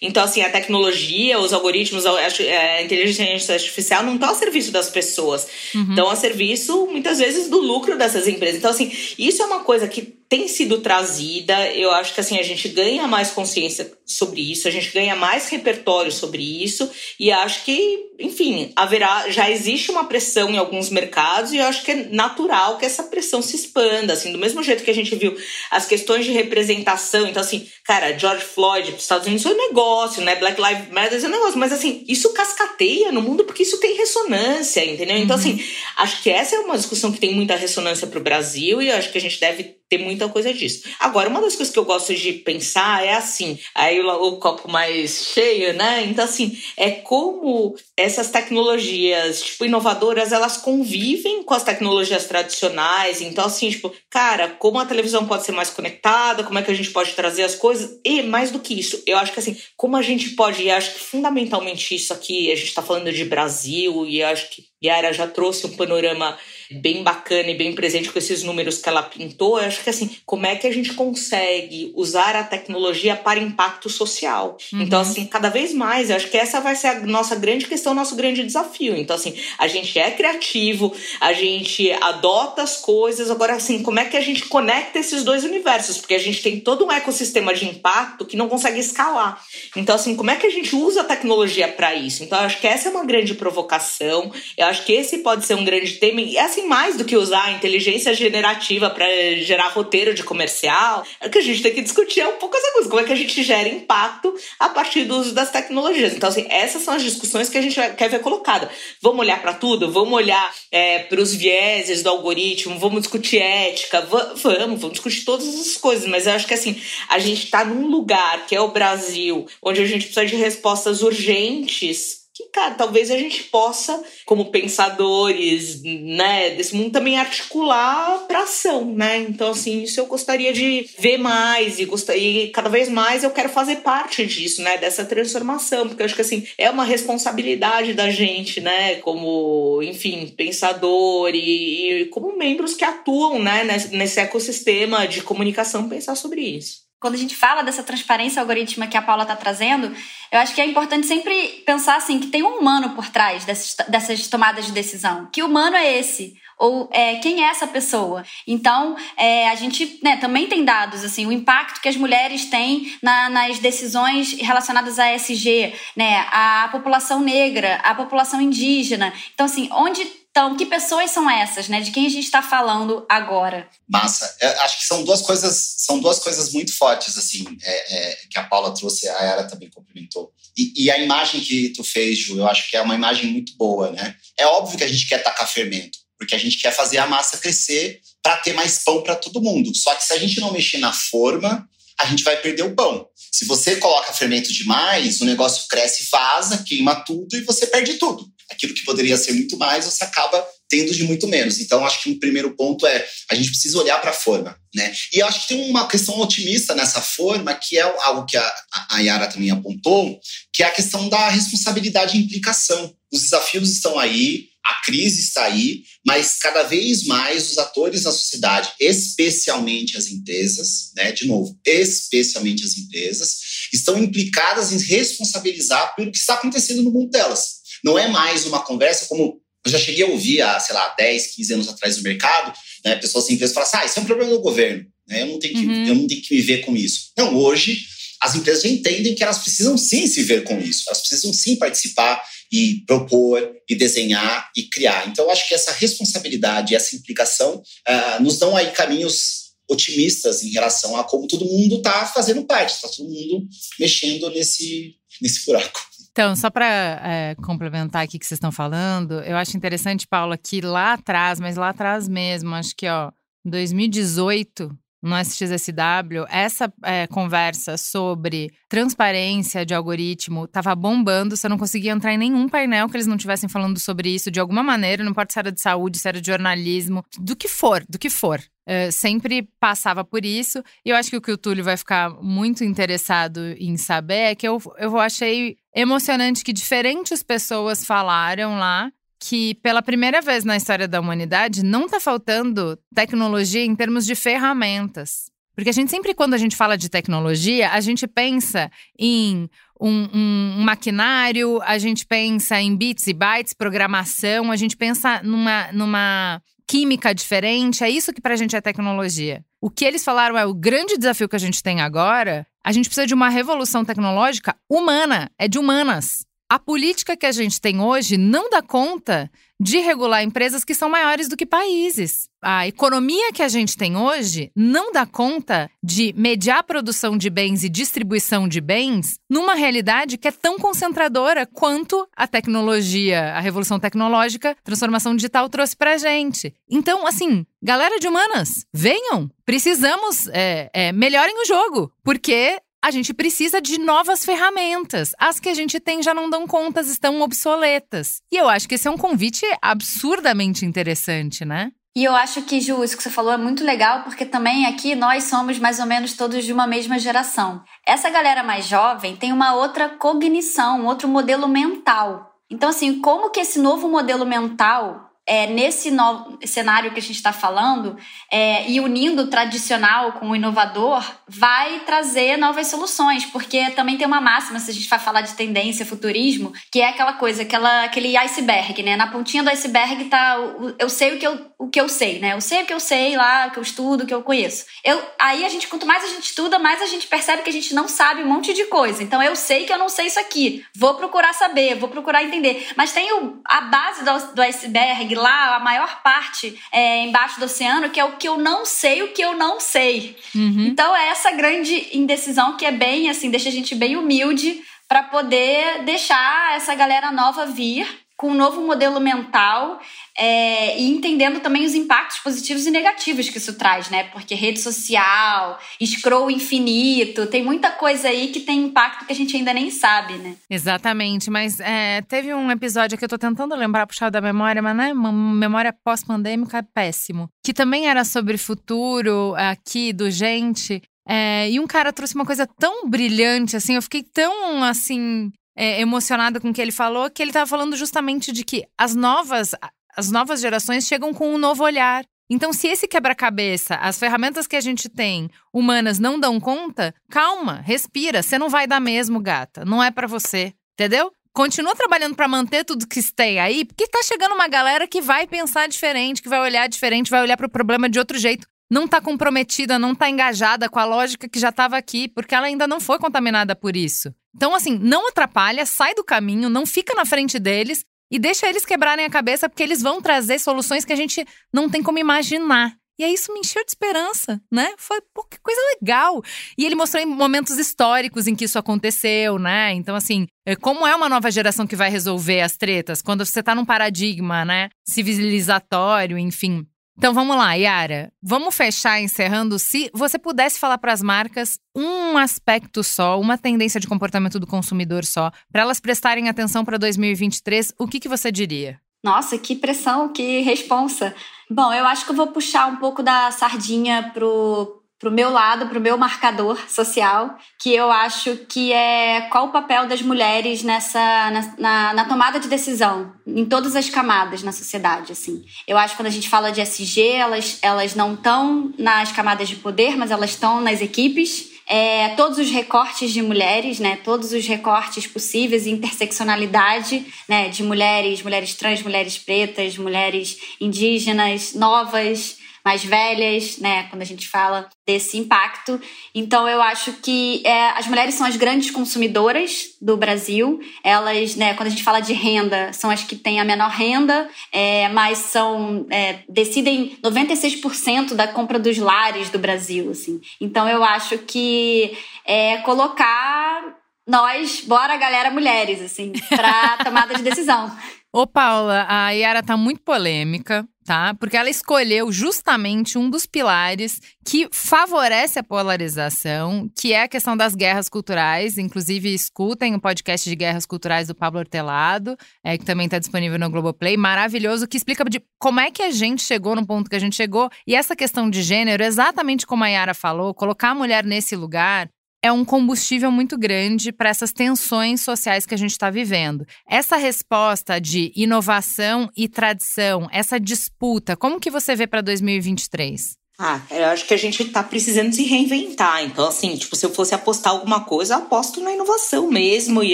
Então, assim, a tecnologia, os algoritmos, a inteligência artificial não estão a serviço das pessoas. Uhum. Estão a serviço, muitas vezes, do lucro dessas empresas. Então, assim, isso é uma coisa que tem sido trazida. Eu acho que assim a gente ganha mais consciência sobre isso, a gente ganha mais repertório sobre isso e acho que, enfim, haverá já existe uma pressão em alguns mercados e eu acho que é natural que essa pressão se expanda, assim, do mesmo jeito que a gente viu as questões de representação. Então assim, cara, George Floyd para os Estados Unidos é um negócio, né? Black Lives Matter é um negócio, mas assim, isso cascateia no mundo porque isso tem ressonância, entendeu? Então uhum. assim, acho que essa é uma discussão que tem muita ressonância para o Brasil e eu acho que a gente deve ter muita coisa disso. Agora, uma das coisas que eu gosto de pensar é assim, aí o, o, copo mais cheio, né? Então, assim, é como essas tecnologias, tipo, inovadoras, elas convivem com as tecnologias tradicionais. Então, assim, tipo, cara, como a televisão pode ser mais conectada, como é que a gente pode trazer as coisas, e mais do que isso, eu acho que assim, como a gente pode, e acho que fundamentalmente isso aqui, a gente está falando de Brasil, e acho que Yara já trouxe um panorama bem bacana e bem presente com esses números que ela pintou. Eu acho que assim, como é que a gente consegue usar a tecnologia para impacto social? Uhum. Então, assim, cada vez mais, eu acho que essa vai ser a nossa grande questão, nosso grande desafio. Então, assim, a gente é criativo, a gente adota as coisas. Agora, assim, como é que a gente conecta esses dois universos? Porque a gente tem todo um ecossistema de impacto que não consegue escalar. Então, assim, como é que a gente usa a tecnologia para isso? Então, eu acho que essa é uma grande provocação. Eu acho que esse pode ser um grande tema. E, assim, mais do que usar a inteligência generativa para gerar roteiro de comercial, é que a gente tem que discutir é um pouco essa coisa, como é que a gente gera impacto a partir do uso das tecnologias. Então, assim, essas são as discussões que a gente quer ver colocada. Vamos olhar para tudo, vamos olhar é, para os vieses do algoritmo, vamos discutir ética, vamos, vamos discutir todas essas coisas, mas eu acho que assim, a gente está num lugar que é o Brasil, onde a gente precisa de respostas urgentes que, cara, talvez a gente possa, como pensadores, né, desse mundo, também articular para ação, né? Então, assim, isso eu gostaria de ver mais e, gostaria, e cada vez mais eu quero fazer parte disso, né, dessa transformação, porque eu acho que, assim, é uma responsabilidade da gente, né, como, enfim, pensador e, e como membros que atuam, né, nesse, nesse ecossistema de comunicação, pensar sobre isso quando a gente fala dessa transparência algorítmica que a Paula está trazendo, eu acho que é importante sempre pensar assim que tem um humano por trás dessas, dessas tomadas de decisão. Que humano é esse? Ou é, quem é essa pessoa? Então, é, a gente né, também tem dados, assim, o impacto que as mulheres têm na, nas decisões relacionadas à ESG, né, a população negra, a população indígena. Então, assim, onde então, que pessoas são essas, né? De quem a gente está falando agora? Massa. Eu acho que são duas coisas, são duas coisas muito fortes, assim, é, é, que a Paula trouxe, a Yara também complementou. E, e, a imagem que tu fez, Ju, eu acho que é uma imagem muito boa, né? É óbvio que a gente quer tacar fermento, porque a gente quer fazer a massa crescer para ter mais pão para todo mundo. Só que se a gente não mexer na forma, a gente vai perder o pão. Se você coloca fermento demais, o negócio cresce, vaza, queima tudo e você perde tudo aquilo que poderia ser muito mais, você acaba tendo de muito menos. Então, acho que um primeiro ponto é a gente precisa olhar para a forma, né? E acho que tem uma questão otimista nessa forma, que é algo que a, a Yara também apontou, que é a questão da responsabilidade e implicação. Os desafios estão aí, a crise está aí, mas cada vez mais os atores da sociedade, especialmente as empresas, né, de novo, especialmente as empresas, estão implicadas em responsabilizar pelo que está acontecendo no mundo delas. Não é mais uma conversa como eu já cheguei a ouvir há, sei lá, 10, 15 anos atrás no mercado, né, pessoas sem empresa falar assim, ah, isso é um problema do governo, né, eu, não tenho que, uhum. eu não tenho que me ver com isso. Não, hoje as empresas já entendem que elas precisam sim se ver com isso, elas precisam sim participar e propor e desenhar e criar. Então, eu acho que essa responsabilidade, essa implicação uh, nos dão aí caminhos otimistas em relação a como todo mundo está fazendo parte, está todo mundo mexendo nesse, nesse buraco. Então, só para é, complementar aqui que vocês estão falando, eu acho interessante, Paula, que lá atrás, mas lá atrás mesmo, acho que ó, 2018, no SXSW, essa é, conversa sobre transparência de algoritmo estava bombando. Você não conseguia entrar em nenhum painel que eles não estivessem falando sobre isso de alguma maneira. Não importa se era de saúde, se era de jornalismo, do que for, do que for. Uh, sempre passava por isso. E eu acho que o que o Túlio vai ficar muito interessado em saber é que eu, eu achei emocionante que diferentes pessoas falaram lá que pela primeira vez na história da humanidade não está faltando tecnologia em termos de ferramentas. Porque a gente sempre, quando a gente fala de tecnologia, a gente pensa em um, um, maquinário, a gente pensa em bits e bytes, programação, a gente pensa numa, numa química diferente. É isso que para a gente é tecnologia. O que eles falaram é o grande desafio que a gente tem agora. A gente precisa de uma revolução tecnológica humana, é de humanas. A política que a gente tem hoje não dá conta de regular empresas que são maiores do que países. A economia que a gente tem hoje não dá conta de mediar a produção de bens e distribuição de bens numa realidade que é tão concentradora quanto a tecnologia, a revolução tecnológica, transformação digital trouxe pra gente. Então, assim, galera de humanas, venham! Precisamos é, é, melhorem o jogo, porque a gente precisa de novas ferramentas. As que a gente tem já não dão contas, estão obsoletas. E eu acho que esse é um convite absurdamente interessante, né? E eu acho que, Ju, isso que você falou é muito legal, porque também aqui nós somos mais ou menos todos de uma mesma geração. Essa galera mais jovem tem uma outra cognição, um outro modelo mental. Então, assim, como que esse novo modelo mental é, nesse novo cenário que a gente está falando, é, e unindo o tradicional com o inovador, vai trazer novas soluções, porque também tem uma máxima, se a gente vai falar de tendência, futurismo, que é aquela coisa, aquela, aquele iceberg, né? Na pontinha do iceberg tá o, eu sei o que eu, o que eu sei, né? Eu sei o que eu sei lá, o que eu estudo, o que eu conheço. Eu, aí a gente, quanto mais a gente estuda, mais a gente percebe que a gente não sabe um monte de coisa. Então eu sei que eu não sei isso aqui. Vou procurar saber, vou procurar entender. Mas tem o, a base do, do iceberg lá, a maior parte é, embaixo do oceano, que é o que eu não sei, o que eu não sei. Uhum. Então é essa grande indecisão que é bem assim, deixa a gente bem humilde para poder deixar essa galera nova vir com um novo modelo mental é, e entendendo também os impactos positivos e negativos que isso traz, né? Porque rede social, scroll infinito, tem muita coisa aí que tem impacto que a gente ainda nem sabe, né? Exatamente, mas é, teve um episódio que eu tô tentando lembrar, puxar da memória, mas né, memória pós-pandêmica é péssimo. Que também era sobre futuro aqui do gente. É, e um cara trouxe uma coisa tão brilhante, assim, eu fiquei tão, assim, é, emocionada com o que ele falou, que ele estava falando justamente de que as novas, as novas gerações chegam com um novo olhar. Então, se esse quebra-cabeça, as ferramentas que a gente tem humanas não dão conta, calma, respira, você não vai dar mesmo, gata. Não é para você, entendeu? Continua trabalhando para manter tudo que tem aí, porque tá chegando uma galera que vai pensar diferente, que vai olhar diferente, vai olhar para o problema de outro jeito não está comprometida, não está engajada com a lógica que já estava aqui, porque ela ainda não foi contaminada por isso. Então, assim, não atrapalha, sai do caminho, não fica na frente deles e deixa eles quebrarem a cabeça, porque eles vão trazer soluções que a gente não tem como imaginar. E aí isso me encheu de esperança, né? Foi, pô, que coisa legal. E ele mostrou em momentos históricos em que isso aconteceu, né? Então, assim, é, como é uma nova geração que vai resolver as tretas? Quando você tá num paradigma, né? Civilizatório, enfim. Então vamos lá, Yara. Vamos fechar encerrando. Se você pudesse falar para as marcas um aspecto só, uma tendência de comportamento do consumidor só, para elas prestarem atenção para 2023, o que, que você diria? Nossa, que pressão, que responsa. Bom, eu acho que eu vou puxar um pouco da sardinha pro, pro meu lado, pro meu marcador social, que eu acho que é qual o papel das mulheres nessa na, na, na, tomada de decisão em todas as camadas na sociedade, assim. Eu acho que quando a gente fala de SG, elas elas não estão nas camadas de poder, mas elas estão nas equipes. É, todos os recortes de mulheres, né, todos os recortes possíveis, interseccionalidade, né, de mulheres, mulheres trans, mulheres pretas, mulheres indígenas, novas, mais velhas, né? Quando a gente fala desse impacto. Então, eu acho que é, as mulheres são as grandes consumidoras do Brasil. Elas, né, quando a gente fala de renda, são as que têm a menor renda, é, mas são é, decidem 96% da compra dos lares do Brasil, assim. Então, eu acho que é colocar nós, bora galera mulheres, assim, para tomada de decisão. Ô, Paula, a Yara tá muito polêmica, tá? Porque ela escolheu justamente um dos pilares que favorece a polarização, que é a questão das guerras culturais. Inclusive, escutem o podcast de guerras culturais do Pablo Hortelado, é, que também está disponível no Globoplay. Maravilhoso, que explica de como é que a gente chegou no ponto que a gente chegou. E essa questão de gênero, exatamente como a Yara falou, colocar a mulher nesse lugar é um combustível muito grande para essas tensões sociais que a gente está vivendo. Essa resposta de inovação e tradição, essa disputa, como que você vê para 2023? Ah, eu acho que a gente tá precisando se reinventar. Então, assim, tipo, se eu fosse apostar alguma coisa, eu aposto na inovação mesmo. E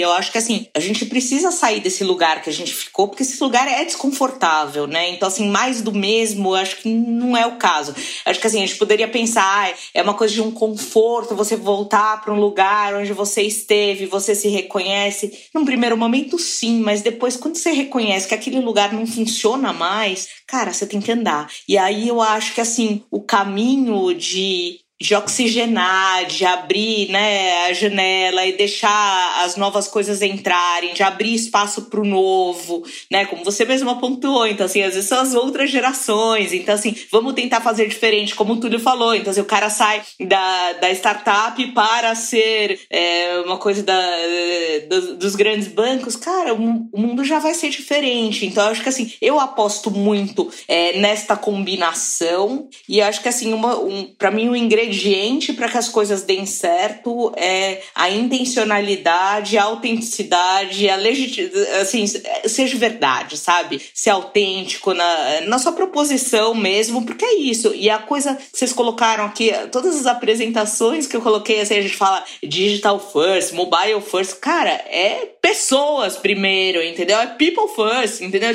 eu acho que, assim, a gente precisa sair desse lugar que a gente ficou, porque esse lugar é desconfortável, né? Então, assim, mais do mesmo, eu acho que não é o caso. Eu acho que, assim, a gente poderia pensar, ah, é uma coisa de um conforto você voltar para um lugar onde você esteve, você se reconhece. Num primeiro momento, sim, mas depois, quando você reconhece que aquele lugar não funciona mais, cara, você tem que andar. E aí eu acho que, assim, o caminho de de oxigenar, de abrir né, a janela e deixar as novas coisas entrarem, de abrir espaço para o novo, né? Como você mesmo apontou, então assim, às vezes são as outras gerações, então assim, vamos tentar fazer diferente, como o Túlio falou, então assim, o cara sai da, da startup para ser é, uma coisa da, do, dos grandes bancos, cara, o, mundo já vai ser diferente, então acho que assim, eu aposto muito é, nesta combinação. E acho que assim, uma, um, para mim o um ingrediente para que as coisas deem certo é a intencionalidade, a autenticidade, a legitimidade, assim, seja verdade, sabe? Ser autêntico na, na sua proposição mesmo, porque é isso. E a coisa que vocês colocaram aqui, todas as apresentações que eu coloquei, assim, a gente fala digital first, mobile first, cara, é pessoas primeiro, entendeu? É people first, entendeu?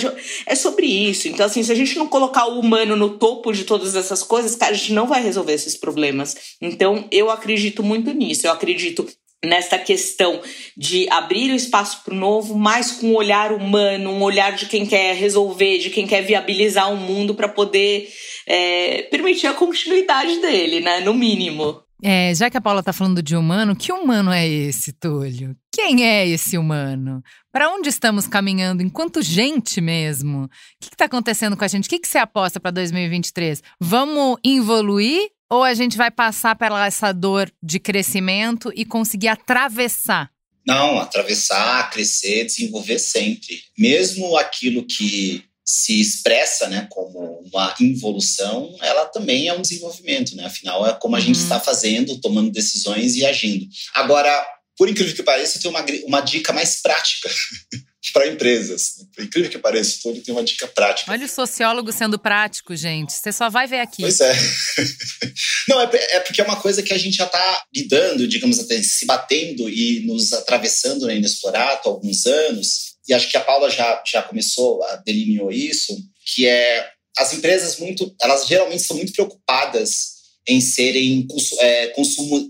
É sobre isso. Então, assim, se a gente não colocar o humano no topo de todas essas coisas, cara, a gente não vai resolver esses problemas. Então, eu acredito muito nisso. Eu acredito nesta questão de abrir o espaço para o novo, mas com um olhar humano, um olhar de quem quer resolver, de quem quer viabilizar o um mundo para poder é, permitir a continuidade dele, né? No mínimo. É, já que a Paula está falando de humano, que humano é esse, Túlio? Quem é esse humano? Para onde estamos caminhando enquanto gente mesmo? O que está acontecendo com a gente? O que, que você aposta para 2023? Vamos evoluir ou a gente vai passar pela essa dor de crescimento e conseguir atravessar? Não, atravessar, crescer, desenvolver sempre. Mesmo aquilo que se expressa né, como uma involução, ela também é um desenvolvimento, né? Afinal, é como a gente uhum. está fazendo, tomando decisões e agindo. Agora, por incrível que pareça, eu tenho uma, uma dica mais prática para empresas. Por incrível que pareça, todo tem uma dica prática. Olha o sociólogo sendo prático, gente. Você só vai ver aqui. Pois é. Não, é, é porque é uma coisa que a gente já está lidando, digamos até se batendo e nos atravessando na Inexplorato há alguns anos. E acho que a Paula já, já começou, delineou isso, que é as empresas muito, elas geralmente são muito preocupadas em serem é,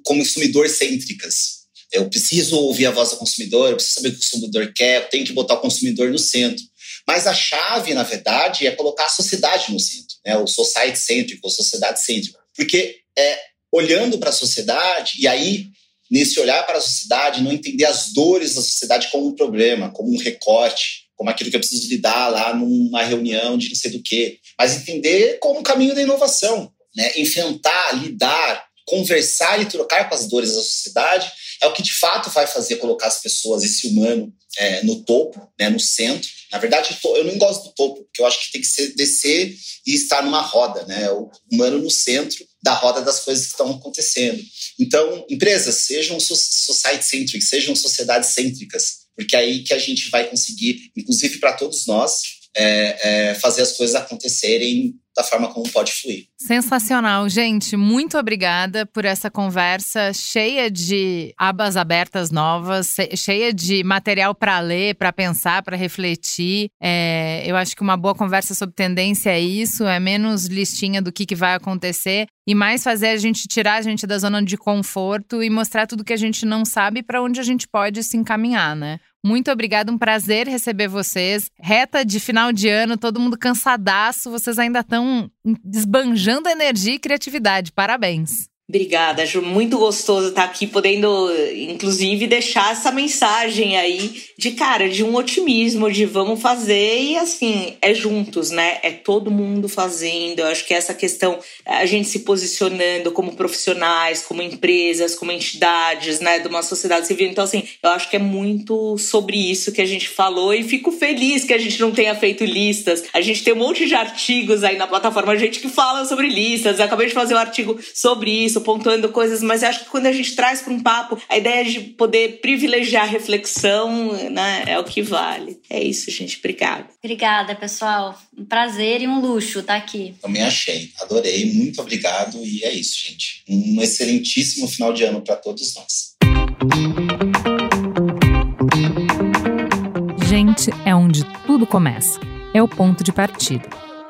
consumidor cêntricas. Eu preciso ouvir a voz do consumidor, eu preciso saber o que o consumidor quer, eu tenho que botar o consumidor no centro. Mas a chave, na verdade, é colocar a sociedade no centro, né? o society cêntrico, o sociedade cêntrico. Porque é olhando para a sociedade, e aí, nesse olhar para a sociedade, não entender as dores da sociedade como um problema, como um recorte, como aquilo que eu preciso lidar lá numa reunião de não sei do quê, mas entender como um caminho da inovação, né? enfrentar, lidar, conversar e trocar com as dores da sociedade é o que de fato vai fazer colocar as pessoas, esse humano, é, no topo, né, no centro. Na verdade, eu não gosto do topo, porque eu acho que tem que ser, descer e estar numa roda, né? O humano no centro da roda das coisas que estão acontecendo. Então, empresas, sejam society-centric, sejam sociedades cêntricas, porque é aí que a gente vai conseguir, inclusive para todos nós, é, é, fazer as coisas acontecerem da forma como pode fluir. Sensacional, gente. Muito obrigada por essa conversa cheia de abas abertas novas, cheia de material para ler, para pensar, para refletir. É, eu acho que uma boa conversa sobre tendência é isso, é menos listinha do que, que vai acontecer e mais fazer a gente tirar a gente da zona de conforto e mostrar tudo que a gente não sabe para onde a gente pode se encaminhar, né? Muito obrigada, um prazer receber vocês. Reta de final de ano, todo mundo cansadaço, vocês ainda estão desbanjando energia e criatividade. Parabéns. Obrigada, Ju. Muito gostoso estar aqui, podendo, inclusive, deixar essa mensagem aí de cara, de um otimismo, de vamos fazer e assim, é juntos, né? É todo mundo fazendo. Eu acho que essa questão, a gente se posicionando como profissionais, como empresas, como entidades, né, de uma sociedade civil. Então, assim, eu acho que é muito sobre isso que a gente falou e fico feliz que a gente não tenha feito listas. A gente tem um monte de artigos aí na plataforma, gente que fala sobre listas. Eu acabei de fazer um artigo sobre isso isso, pontuando coisas, mas acho que quando a gente traz para um papo a ideia de poder privilegiar a reflexão, né, é o que vale. É isso, gente. Obrigada. Obrigada, pessoal. Um prazer e um luxo estar aqui. Também achei. Adorei. Muito obrigado. E é isso, gente. Um excelentíssimo final de ano para todos nós. Gente é onde tudo começa. É o ponto de partida.